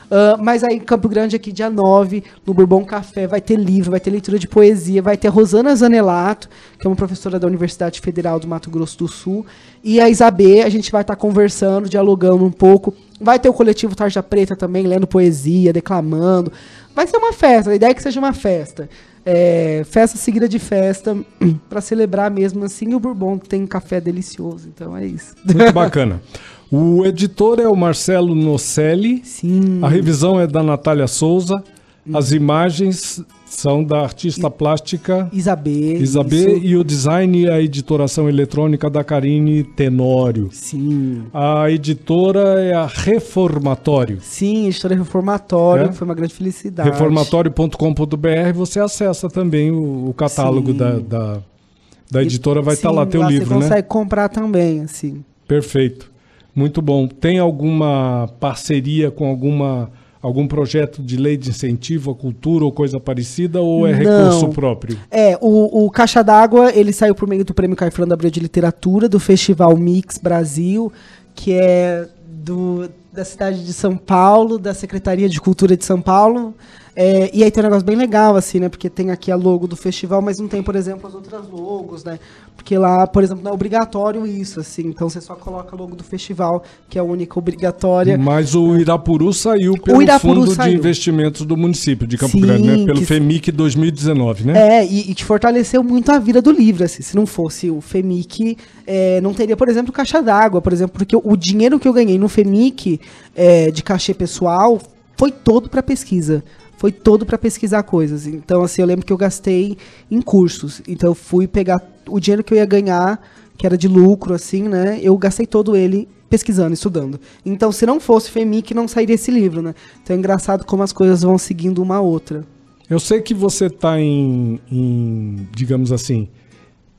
Ah, mas aí em Campo Grande, aqui, dia 9, no Bourbon Café, vai ter livro, vai ter leitura de poesia, vai ter a Rosana Zanelato, que é uma professora da Universidade Federal do Mato Grosso do Sul, e a Isabê, a gente vai estar conversando, dialogando um pouco. Vai ter o coletivo Tarja Preta também, lendo poesia, declamando. Vai ser uma festa, a ideia é que seja uma festa. É, festa seguida de festa, para celebrar mesmo assim, o Bourbon tem um café delicioso, então é isso. Muito bacana. O editor é o Marcelo Nocelli. Sim. A revisão é da Natália Souza. As imagens são da artista plástica Isabê. Isabê e o design e a editoração eletrônica da Karine Tenório. Sim. A editora é a Reformatório. Sim, história reformatória, É? foi uma grande felicidade. Reformatório.com.br você acessa também o, o catálogo Sim. da, da, da editora, vai estar Sim, lá teu lá livro, Você né? consegue comprar também, assim. Perfeito. Muito bom. Tem alguma parceria com alguma algum projeto de lei de incentivo à cultura ou coisa parecida ou é Não. recurso próprio? É, o, o Caixa d'Água, ele saiu por meio do Prêmio Caio Fernando Abreu de Literatura, do Festival Mix Brasil, que é do, da cidade de São Paulo, da Secretaria de Cultura de São Paulo. É, e aí tem um negócio bem legal, assim, né? Porque tem aqui a logo do festival, mas não tem, por exemplo, as outras logos, né? Porque lá, por exemplo, não é obrigatório isso, assim. Então você só coloca a logo do festival, que é a única obrigatória. Mas o Irapuru saiu pelo Irapuru Fundo de saiu. Investimentos do município de Campo Sim, Grande, né? Pelo FEMIC 2019, né? É, e, e te fortaleceu muito a vida do livro, assim. Se não fosse o FEMIC, é, não teria, por exemplo, caixa d'água, por exemplo, porque o, o dinheiro que eu ganhei no FEMIC é, de cachê pessoal foi todo para pesquisa. Foi todo para pesquisar coisas. Então, assim, eu lembro que eu gastei em cursos. Então, eu fui pegar o dinheiro que eu ia ganhar, que era de lucro, assim, né? Eu gastei todo ele pesquisando, estudando. Então, se não fosse FEMIC, não sairia esse livro, né? Então, é engraçado como as coisas vão seguindo uma a outra. Eu sei que você está em, em, digamos assim,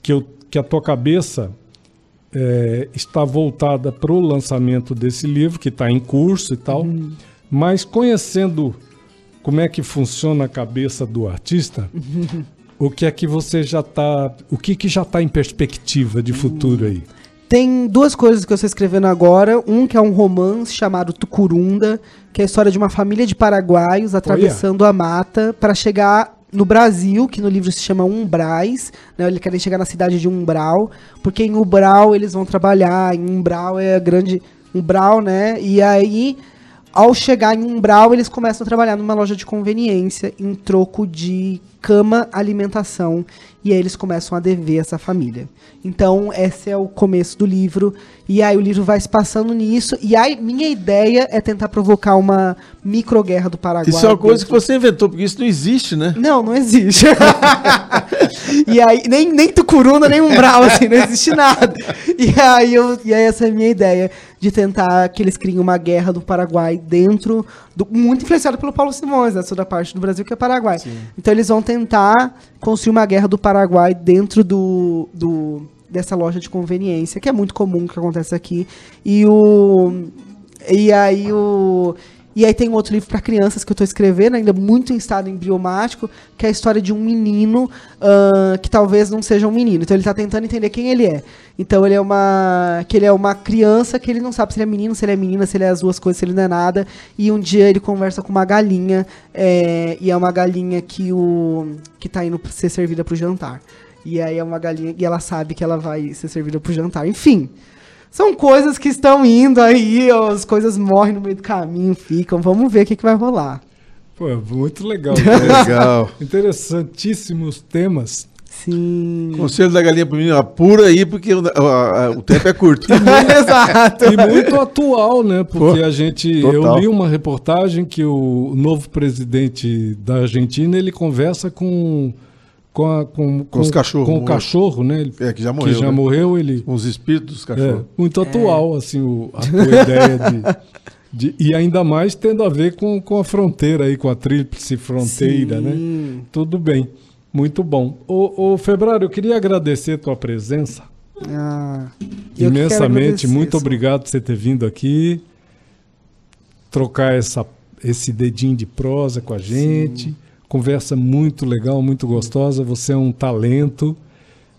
que, eu, que a tua cabeça é, está voltada para o lançamento desse livro, que está em curso e tal, Uhum. mas conhecendo como é que funciona a cabeça do artista, o que é que você já está, o que, que já está em perspectiva de futuro aí? Tem duas coisas que eu estou escrevendo agora. Um que é um romance chamado Tucurunda, que é a história de uma família de paraguaios atravessando a mata para chegar no Brasil, que no livro se chama Umbrais. Né? Eles querem chegar na cidade de Umbral, porque em Umbral eles vão trabalhar. Em Umbral é a grande. Umbral, né? E aí, ao chegar em Umbral, eles começam a trabalhar numa loja de conveniência em troco de cama, alimentação. E aí eles começam a dever essa família. Então, esse é o começo do livro. E aí o livro vai se passando nisso. E aí, minha ideia é tentar provocar uma microguerra do Paraguai. Isso é uma coisa que dentro- você inventou, porque isso não existe, né? não, não existe. e aí, nem, nem Tucuruna, nem Umbral, assim, não existe nada. E aí, eu, e aí essa é a minha ideia, de tentar que eles criem uma guerra do Paraguai dentro, do, muito influenciado pelo Paulo Simões, né, toda a parte do Brasil que é Paraguai. Então eles vão tentar construir uma guerra do Paraguai dentro do, do, dessa loja de conveniência, que é muito comum que acontece aqui. E o. E aí o. E aí tem um outro livro para crianças que eu estou escrevendo, ainda muito em estado embriomático, que é a história de um menino ah, que talvez não seja um menino. Então ele está tentando entender quem ele é. Então ele é uma que ele é uma criança que ele não sabe se ele é menino, se ele é menina, se ele é as duas coisas, se ele não é nada. E um dia ele conversa com uma galinha é, e é uma galinha que o que tá indo ser servida pro jantar. E aí é uma galinha e ela sabe que ela vai ser servida pro jantar. Enfim, são coisas que estão indo aí, as coisas morrem no meio do caminho, ficam. Vamos ver o que, que vai rolar. Pô, muito legal. Legal. Interessantíssimos temas. Sim. Conselho da galinha pro menino, apura aí, porque o, a- a- o tempo é curto. Exato. E muito atual, né? Porque Pô, a gente. total. Eu li uma reportagem que o novo presidente da Argentina ele conversa com. Com, a- com, com, os cachorros Com o cachorro, né? Ele- É, que já que morreu. já né? morreu, ele. Com os espíritos dos É, cachorros. muito atual, assim, o, a tua ideia de, de- E ainda mais tendo a ver com, com a fronteira aí, com a tríplice fronteira, né? Sim. Tudo bem. Muito bom. Ô, ô Febrário, eu queria agradecer a tua presença Ah, que imensamente. Muito obrigado por você ter vindo aqui, trocar essa, esse dedinho de prosa com a gente. Conversa muito legal, muito gostosa. Você é um talento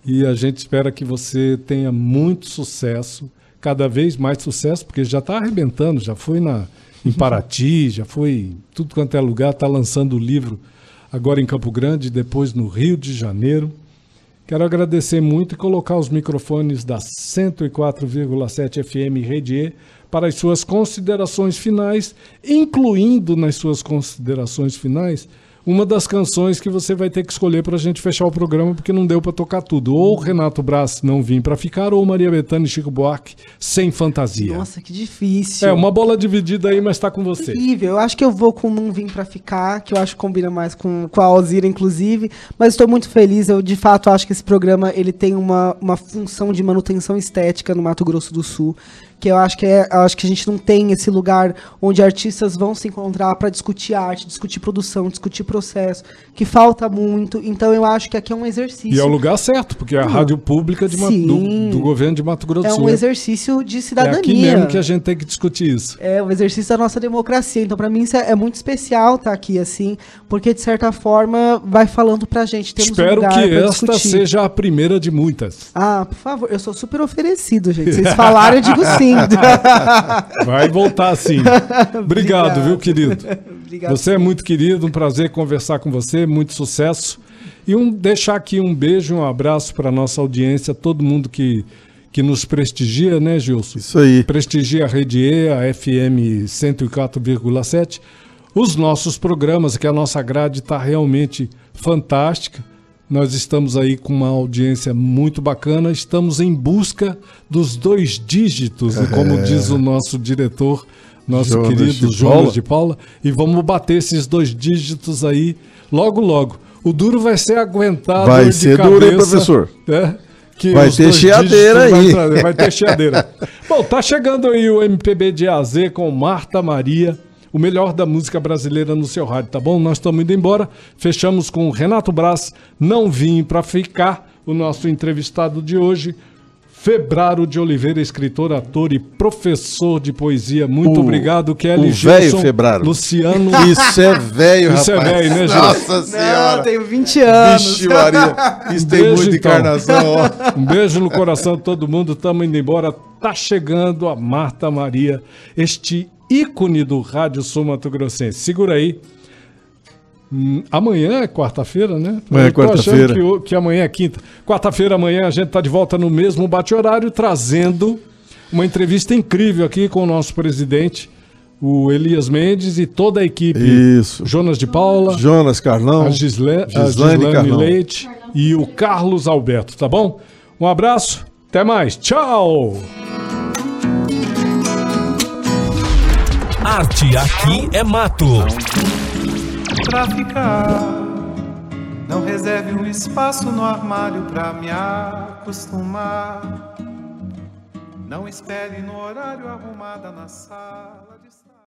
e a gente espera que você tenha muito sucesso, cada vez mais sucesso, porque já está arrebentando, já foi na, em Paraty, já foi em tudo quanto é lugar, está lançando o livro agora em Campo Grande, depois no Rio de Janeiro. Quero agradecer muito e colocar os microfones da 104,7 FM Rede E para as suas considerações finais, incluindo nas suas considerações finais uma das canções que você vai ter que escolher para a gente fechar o programa, porque não deu para tocar tudo. Ou Renato Braz não vim para ficar, ou Maria Bethânia e Chico Buarque sem fantasia. Nossa, que difícil. é uma bola dividida aí, mas está com você. Terrível. Eu acho que eu vou com Não Vim Pra Ficar, que eu acho que combina mais com, com a Alzira, inclusive. Mas estou muito feliz. Eu, de fato, acho que esse programa ele tem uma, uma função de manutenção estética no Mato Grosso do Sul. Que eu acho que, é, eu acho que a gente não tem esse lugar onde artistas vão se encontrar para discutir arte, discutir produção, discutir processo, que falta muito. Então eu acho que aqui é um exercício. E é o lugar certo, porque é a rádio pública de do, do governo de Mato Grosso é do Sul. um exercício de É cidadania. aqui mesmo que a gente tem que discutir isso. É o exercício da nossa democracia. Então, pra mim, isso é, é muito especial estar aqui, assim, porque, de certa forma, vai falando pra gente. Temos um Espero lugar que esta discutir. seja a primeira de muitas. Ah, por favor, eu sou super oferecido, gente. Vocês falaram, eu digo sim. Vai voltar sim. Obrigado, Obrigado. viu, querido? Obrigado. Você é muito querido, um prazer conversar com você, muito sucesso. E um, deixar aqui um beijo, um abraço para nossa audiência, todo mundo que, que nos prestigia, né, Gilson? Isso aí. Prestigia a Rede E, a FM 104,7. Os nossos programas, que a nossa grade está realmente fantástica. Nós estamos aí com uma audiência muito bacana. Estamos em busca dos dois dígitos, como diz o nosso diretor, nosso Jonas querido de Jonas Paula. de Paula. E vamos bater esses dois dígitos aí logo, logo. O duro vai ser aguentar a Vai ser duro, hein, cabeça, professor? né? Que Vai ter dígitos aí. Vai, vai ter chiadeira. Bom, tá chegando aí o MPB de AZ com Marta Maria, o melhor da música brasileira no seu rádio, tá bom? Nós estamos indo embora. Fechamos com Renato Braz, não vim pra ficar, o nosso entrevistado de hoje. Febraro de Oliveira, escritor, ator e professor de poesia. Muito O- obrigado, Kelly o velho Gilson, Febraro. Luciano. Isso é velho, rapaz. Isso é velho, né, Gil? Nossa Não, senhora. eu tenho 20 anos. Vixe, Maria. Isso tem Beijo, muita então. encarnação, ó. Um beijo no coração de todo mundo. Estamos indo embora. Tá chegando a Marta Maria, este ícone do Rádio Sul Mato Grossense. Segura aí. Hum, amanhã é quarta-feira, né? Amanhã é quarta-feira. Que, que amanhã é quinta. Quarta-feira, amanhã, a gente tá de volta no mesmo bate-horário, trazendo uma entrevista incrível aqui com o nosso presidente, o Elias Mendes, e toda a equipe. Isso. Jonas de Paula. Jonas Carlão. A, Gisle, a Gislaine Gislaine Carlão. Leite e o Carlos Alberto, tá bom? Um abraço, até mais, tchau! Arte aqui é mato. pra ficar. Não reserve um espaço no armário pra me acostumar. Não espere no horário arrumada na sala.